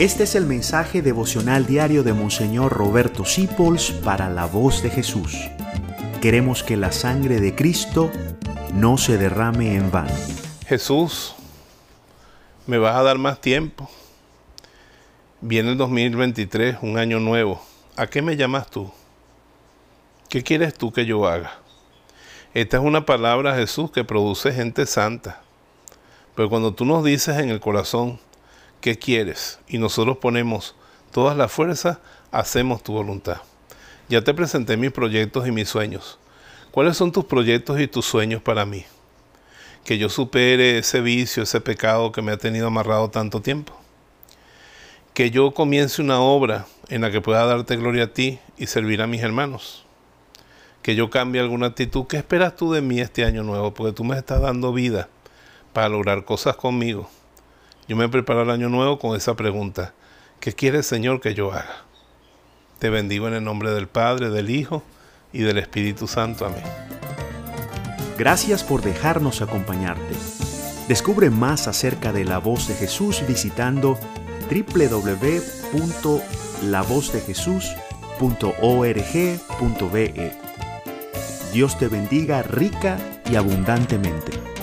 Este es el mensaje devocional diario de Monseñor Roberto Sipols para la voz de Jesús. Queremos que la sangre de Cristo no se derrame en vano. Jesús, me vas a dar más tiempo. Viene el 2023, un año nuevo. ¿A qué me llamas tú? ¿Qué quieres tú que yo haga? Esta es una palabra, Jesús, que produce gente santa. Pero cuando tú nos dices en el corazón, ¿qué quieres? Y nosotros ponemos todas las fuerzas, hacemos tu voluntad. Ya te presenté mis proyectos y mis sueños. ¿Cuáles son tus proyectos y tus sueños para mí? Que yo supere ese vicio, ese pecado que me ha tenido amarrado tanto tiempo. Que yo comience una obra en la que pueda darte gloria a ti y servir a mis hermanos. Que yo cambie alguna actitud. ¿Qué esperas tú de mí este año nuevo? Porque tú me estás dando vida para lograr cosas conmigo. Yo me preparo el año nuevo con esa pregunta. ¿Qué quiere Señor que yo haga? Te bendigo en el nombre del Padre, del Hijo y del Espíritu Santo. Amén. Gracias por dejarnos acompañarte. Descubre más acerca de la voz de Jesús visitando www.lavozdejesús.org.be. Dios te bendiga rica y abundantemente.